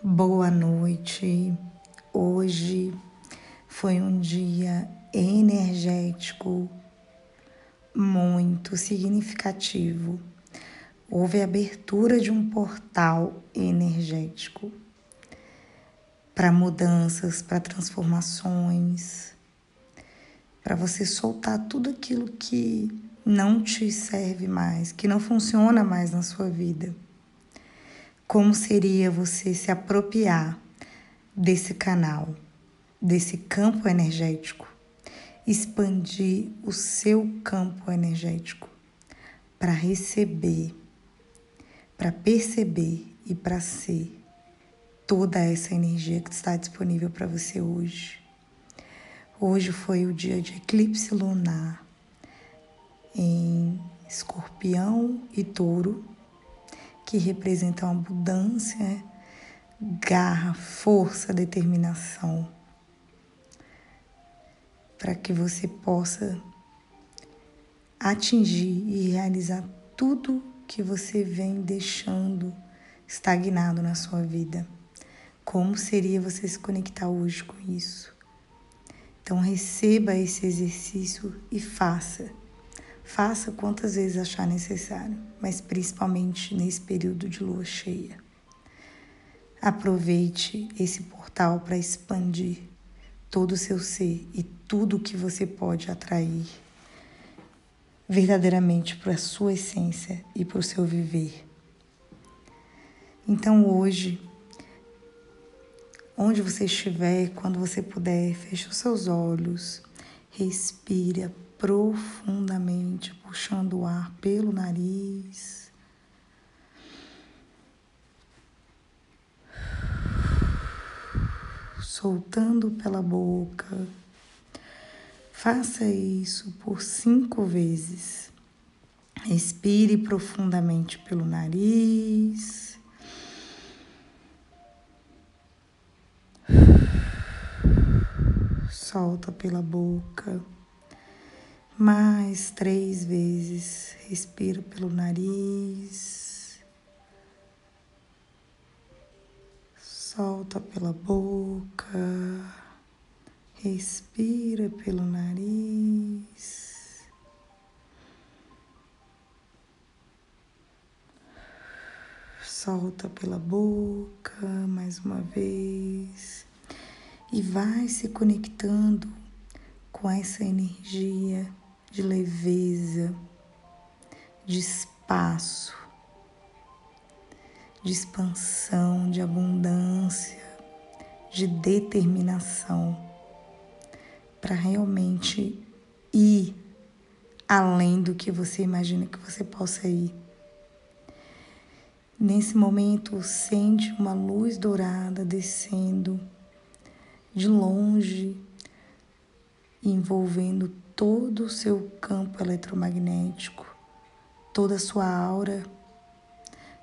Boa noite. Hoje foi um dia energético muito significativo. Houve a abertura de um portal energético para mudanças, para transformações, para você soltar tudo aquilo que não te serve mais, que não funciona mais na sua vida. Como seria você se apropriar desse canal, desse campo energético, expandir o seu campo energético para receber, para perceber e para ser toda essa energia que está disponível para você hoje. Hoje foi o dia de eclipse lunar em Escorpião e Touro que representam abundância, garra, força, determinação, para que você possa atingir e realizar tudo que você vem deixando estagnado na sua vida. Como seria você se conectar hoje com isso? Então, receba esse exercício e faça. Faça quantas vezes achar necessário, mas principalmente nesse período de lua cheia. Aproveite esse portal para expandir todo o seu ser e tudo que você pode atrair verdadeiramente para a sua essência e para o seu viver. Então hoje, onde você estiver, quando você puder, feche os seus olhos, respire, profundamente, puxando o ar pelo nariz. Soltando pela boca. Faça isso por cinco vezes. Respire profundamente pelo nariz. Solta pela boca mais três vezes. Respira pelo nariz, solta pela boca, respira pelo nariz. Solta pela boca mais uma vez e vai se conectando com essa energia de leveza, de espaço, de expansão, de abundância, de determinação para realmente ir além do que você imagina que você possa ir. Nesse momento, sente uma luz dourada descendo de longe, envolvendo todo o seu campo eletromagnético, toda a sua aura,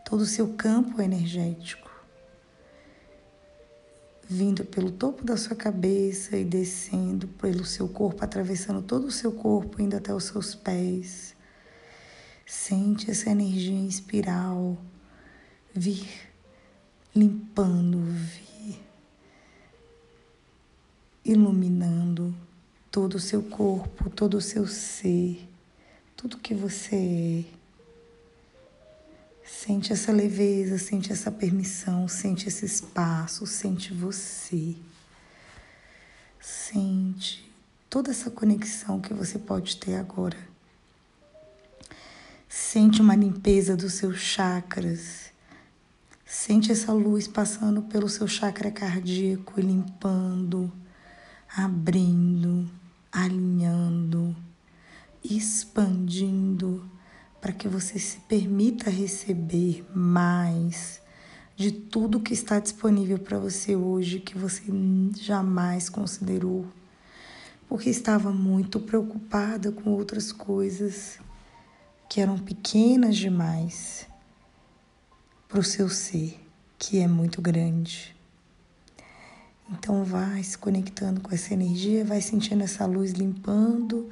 todo o seu campo energético, vindo pelo topo da sua cabeça e descendo pelo seu corpo, atravessando todo o seu corpo, indo até os seus pés. Sente essa energia em espiral vir limpando, vir iluminando todo o seu corpo, todo o seu ser, tudo que você é. Sente essa leveza, sente essa permissão, sente esse espaço, sente você. Sente toda essa conexão que você pode ter agora. Sente uma limpeza dos seus chakras. Sente essa luz passando pelo seu chakra cardíaco e limpando, abrindo alinhando, expandindo, para que você se permita receber mais de tudo que está disponível para você hoje que você jamais considerou, porque estava muito preocupada com outras coisas que eram pequenas demais para o seu ser, que é muito grande. Então vai se conectando com essa energia, vai sentindo essa luz limpando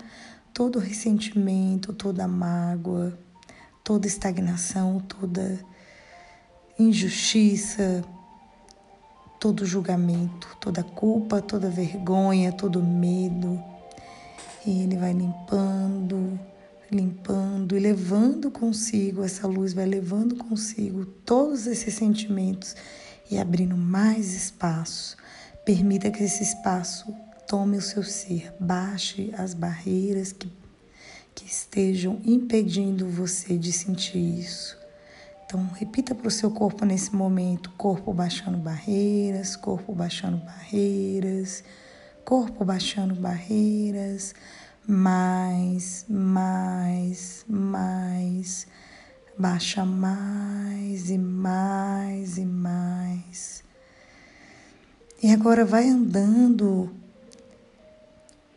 todo o ressentimento, toda a mágoa, toda estagnação, toda injustiça, todo julgamento, toda culpa, toda vergonha, todo medo. E ele vai limpando, limpando e levando consigo essa luz, vai levando consigo todos esses sentimentos e abrindo mais espaço. Permita que esse espaço tome o seu ser, baixe as barreiras que, que estejam impedindo você de sentir isso. Então, repita para o seu corpo nesse momento: corpo baixando barreiras, corpo baixando barreiras, corpo baixando barreiras, mais, mais, mais, baixa mais e mais e mais. E agora vai andando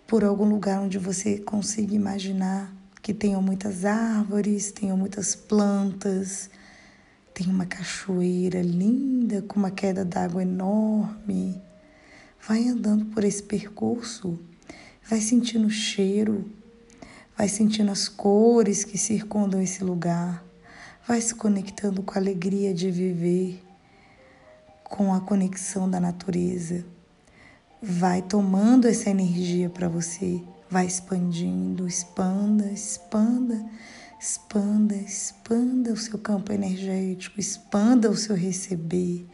por algum lugar onde você consiga imaginar que tenham muitas árvores, tenham muitas plantas tem uma cachoeira linda com uma queda d'água enorme. Vai andando por esse percurso, vai sentindo o cheiro, vai sentindo as cores que circundam esse lugar, vai se conectando com a alegria de viver, com a conexão da natureza. Vai tomando essa energia para você, vai expandindo, expanda, expanda Expanda, expanda o seu campo energético, expanda o seu receber,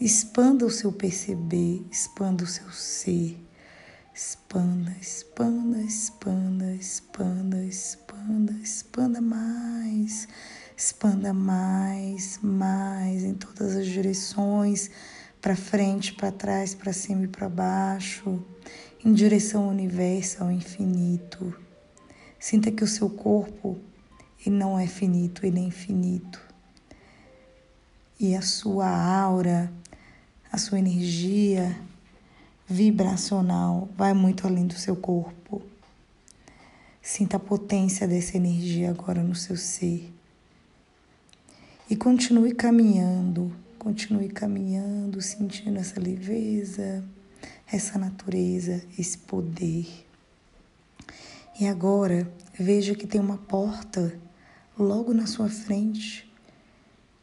expanda o seu perceber, expanda o seu ser. Expanda, expanda, expanda, expanda, expanda, expanda mais, expanda mais, mais em todas as direções, para frente, para trás, para cima e para baixo, em direção ao universo, ao infinito. Sinta que o seu corpo ele não é finito, ele é infinito. E a sua aura, a sua energia vibracional vai muito além do seu corpo. Sinta a potência dessa energia agora no seu ser. E continue caminhando, continue caminhando, sentindo essa leveza, essa natureza, esse poder. E agora veja que tem uma porta logo na sua frente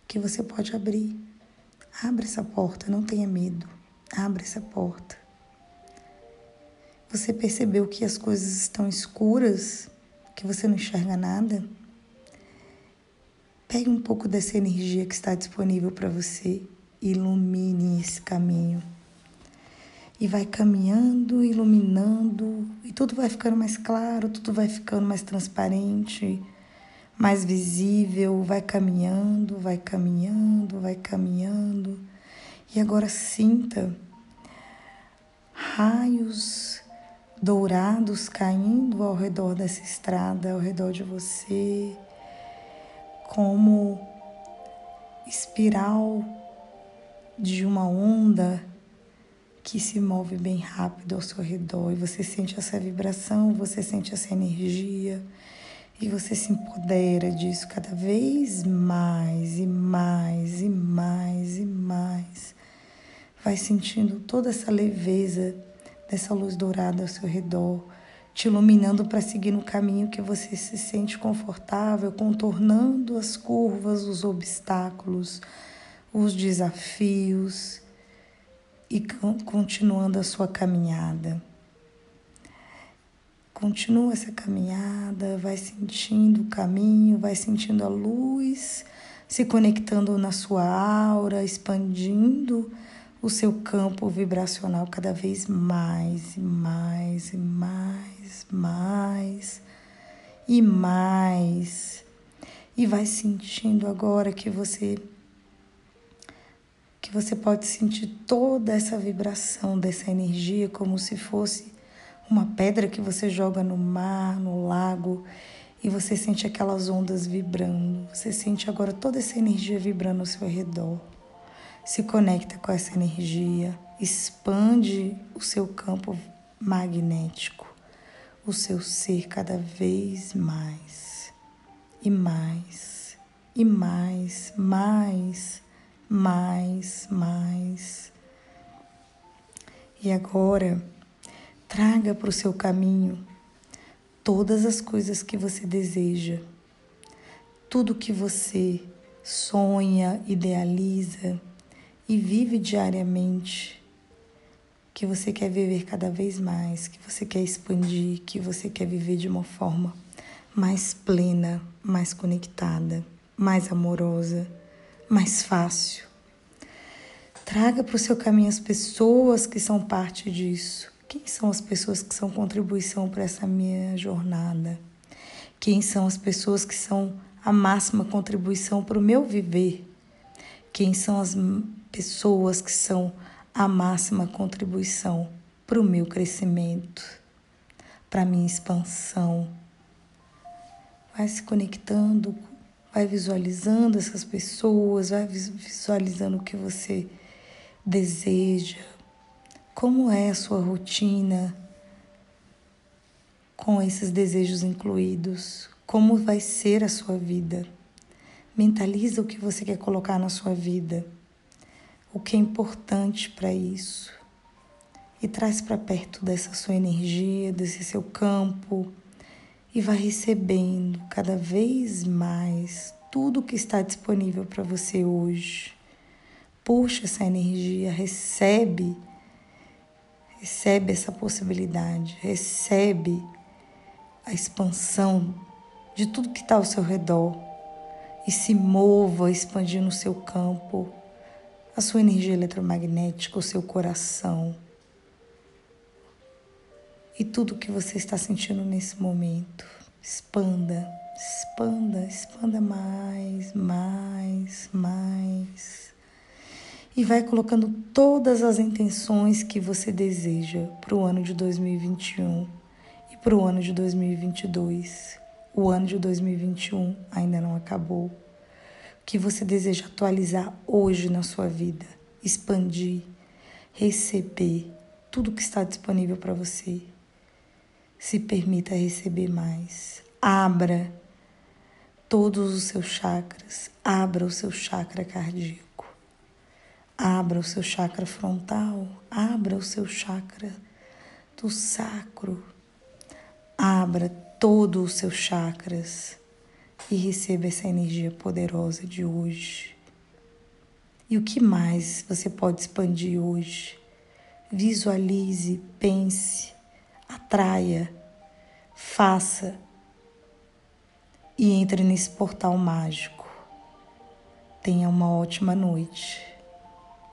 que você pode abrir. Abra essa porta, não tenha medo. Abra essa porta. Você percebeu que as coisas estão escuras, que você não enxerga nada? Pegue um pouco dessa energia que está disponível para você ilumine esse caminho. E vai caminhando, iluminando, e tudo vai ficando mais claro, tudo vai ficando mais transparente mais visível, vai caminhando, vai caminhando, vai caminhando. E agora sinta raios dourados caindo ao redor dessa estrada, ao redor de você, como espiral de uma onda que se move bem rápido ao seu redor e você sente essa vibração, você sente essa energia e você se empodera disso cada vez mais e mais e mais e mais. Vai sentindo toda essa leveza dessa luz dourada ao seu redor, te iluminando para seguir no caminho que você se sente confortável, contornando as curvas, os obstáculos, os desafios e continuando a sua caminhada. Continua essa caminhada, vai sentindo o caminho, vai sentindo a luz, se conectando na sua aura, expandindo o seu campo vibracional cada vez mais e mais e mais, mais e mais. E vai sentindo agora que você que você pode sentir toda essa vibração dessa energia como se fosse uma pedra que você joga no mar, no lago, e você sente aquelas ondas vibrando. Você sente agora toda essa energia vibrando ao seu redor. Se conecta com essa energia, expande o seu campo magnético, o seu ser cada vez mais e mais e mais, mais, mais, mais. E agora Traga para o seu caminho todas as coisas que você deseja, tudo que você sonha, idealiza e vive diariamente. Que você quer viver cada vez mais, que você quer expandir, que você quer viver de uma forma mais plena, mais conectada, mais amorosa, mais fácil. Traga para o seu caminho as pessoas que são parte disso. Quem são as pessoas que são contribuição para essa minha jornada? Quem são as pessoas que são a máxima contribuição para o meu viver? Quem são as pessoas que são a máxima contribuição para o meu crescimento, para a minha expansão. Vai se conectando, vai visualizando essas pessoas, vai visualizando o que você deseja, como é a sua rotina com esses desejos incluídos, como vai ser a sua vida. Mentaliza o que você quer colocar na sua vida o que é importante para isso. E traz para perto dessa sua energia, desse seu campo. E vai recebendo cada vez mais tudo que está disponível para você hoje. Puxa essa energia, recebe, recebe essa possibilidade, recebe a expansão de tudo que está ao seu redor. E se mova expandindo o seu campo a sua energia eletromagnética, o seu coração e tudo que você está sentindo nesse momento. Expanda, expanda, expanda mais, mais, mais. E vai colocando todas as intenções que você deseja para o ano de 2021 e para o ano de 2022. O ano de 2021 ainda não acabou que você deseja atualizar hoje na sua vida, expandir, receber tudo que está disponível para você. Se permita receber mais. Abra todos os seus chakras, abra o seu chakra cardíaco, abra o seu chakra frontal, abra o seu chakra do sacro, abra todos os seus chakras e receba essa energia poderosa de hoje. E o que mais você pode expandir hoje? Visualize, pense, atraia, faça e entre nesse portal mágico. Tenha uma ótima noite.